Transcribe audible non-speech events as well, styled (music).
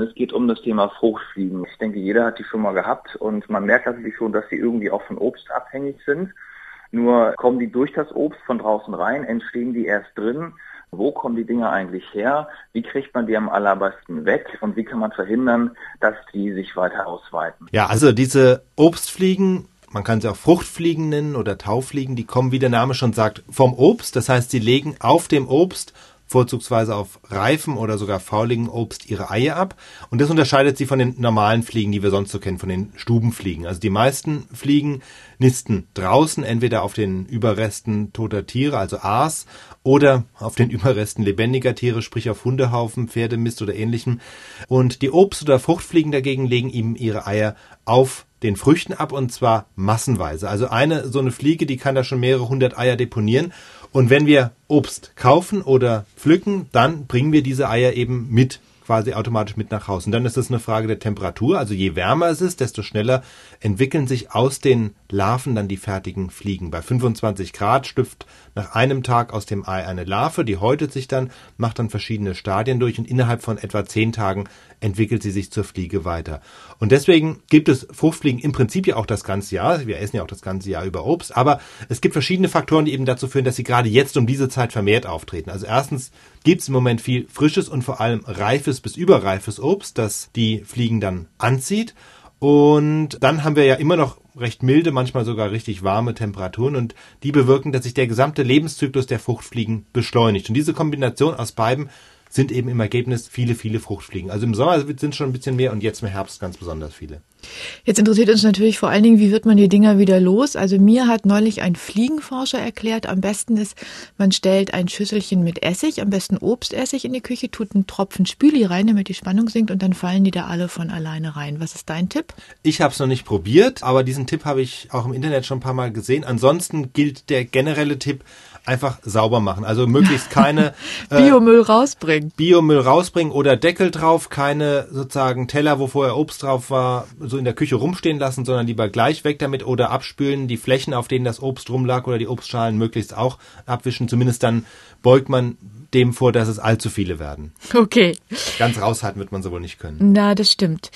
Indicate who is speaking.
Speaker 1: Es geht um das Thema Fruchtfliegen. Ich denke, jeder hat die schon mal gehabt und man merkt natürlich schon, dass sie irgendwie auch von Obst abhängig sind. Nur kommen die durch das Obst von draußen rein, entstehen die erst drin. Wo kommen die Dinge eigentlich her? Wie kriegt man die am allerbesten weg? Und wie kann man verhindern, dass die sich weiter ausweiten?
Speaker 2: Ja, also diese Obstfliegen man kann sie auch Fruchtfliegen nennen oder Taufliegen, die kommen, wie der Name schon sagt, vom Obst. Das heißt, sie legen auf dem Obst vorzugsweise auf reifen oder sogar fauligen Obst ihre Eier ab. Und das unterscheidet sie von den normalen Fliegen, die wir sonst so kennen, von den Stubenfliegen. Also die meisten Fliegen nisten draußen, entweder auf den Überresten toter Tiere, also Aas, oder auf den Überresten lebendiger Tiere, sprich auf Hundehaufen, Pferdemist oder ähnlichem. Und die Obst- oder Fruchtfliegen dagegen legen ihm ihre Eier auf den Früchten ab und zwar massenweise. Also eine so eine Fliege, die kann da schon mehrere hundert Eier deponieren und wenn wir Obst kaufen oder pflücken, dann bringen wir diese Eier eben mit quasi automatisch mit nach Hause. Und dann ist es eine Frage der Temperatur. Also je wärmer es ist, desto schneller entwickeln sich aus den Larven dann die fertigen Fliegen. Bei 25 Grad schlüpft nach einem Tag aus dem Ei eine Larve, die häutet sich dann, macht dann verschiedene Stadien durch und innerhalb von etwa 10 Tagen entwickelt sie sich zur Fliege weiter. Und deswegen gibt es Fruchtfliegen im Prinzip ja auch das ganze Jahr. Wir essen ja auch das ganze Jahr über Obst, aber es gibt verschiedene Faktoren, die eben dazu führen, dass sie gerade jetzt um diese Zeit vermehrt auftreten. Also erstens gibt es im Moment viel frisches und vor allem reifes bis überreifes Obst, das die Fliegen dann anzieht. Und dann haben wir ja immer noch recht milde, manchmal sogar richtig warme Temperaturen und die bewirken, dass sich der gesamte Lebenszyklus der Fruchtfliegen beschleunigt. Und diese Kombination aus beiden sind eben im Ergebnis viele, viele Fruchtfliegen. Also im Sommer sind schon ein bisschen mehr und jetzt im Herbst ganz besonders viele.
Speaker 3: Jetzt interessiert uns natürlich vor allen Dingen, wie wird man die Dinger wieder los? Also mir hat neulich ein Fliegenforscher erklärt, am besten ist, man stellt ein Schüsselchen mit Essig, am besten Obstessig in die Küche, tut einen Tropfen Spüli rein, damit die Spannung sinkt und dann fallen die da alle von alleine rein. Was ist dein Tipp?
Speaker 2: Ich habe es noch nicht probiert, aber diesen Tipp habe ich auch im Internet schon ein paar Mal gesehen. Ansonsten gilt der generelle Tipp, einfach sauber machen. Also möglichst keine (laughs)
Speaker 3: äh, Biomüll rausbringen.
Speaker 2: Biomüll rausbringen oder Deckel drauf, keine sozusagen Teller, wo vorher Obst drauf war, so in der Küche rumstehen lassen, sondern lieber gleich weg damit oder abspülen, die Flächen, auf denen das Obst rumlag oder die Obstschalen möglichst auch abwischen. Zumindest dann beugt man dem vor, dass es allzu viele werden.
Speaker 3: Okay.
Speaker 2: Ganz raushalten wird man so wohl nicht können.
Speaker 3: Na, das stimmt.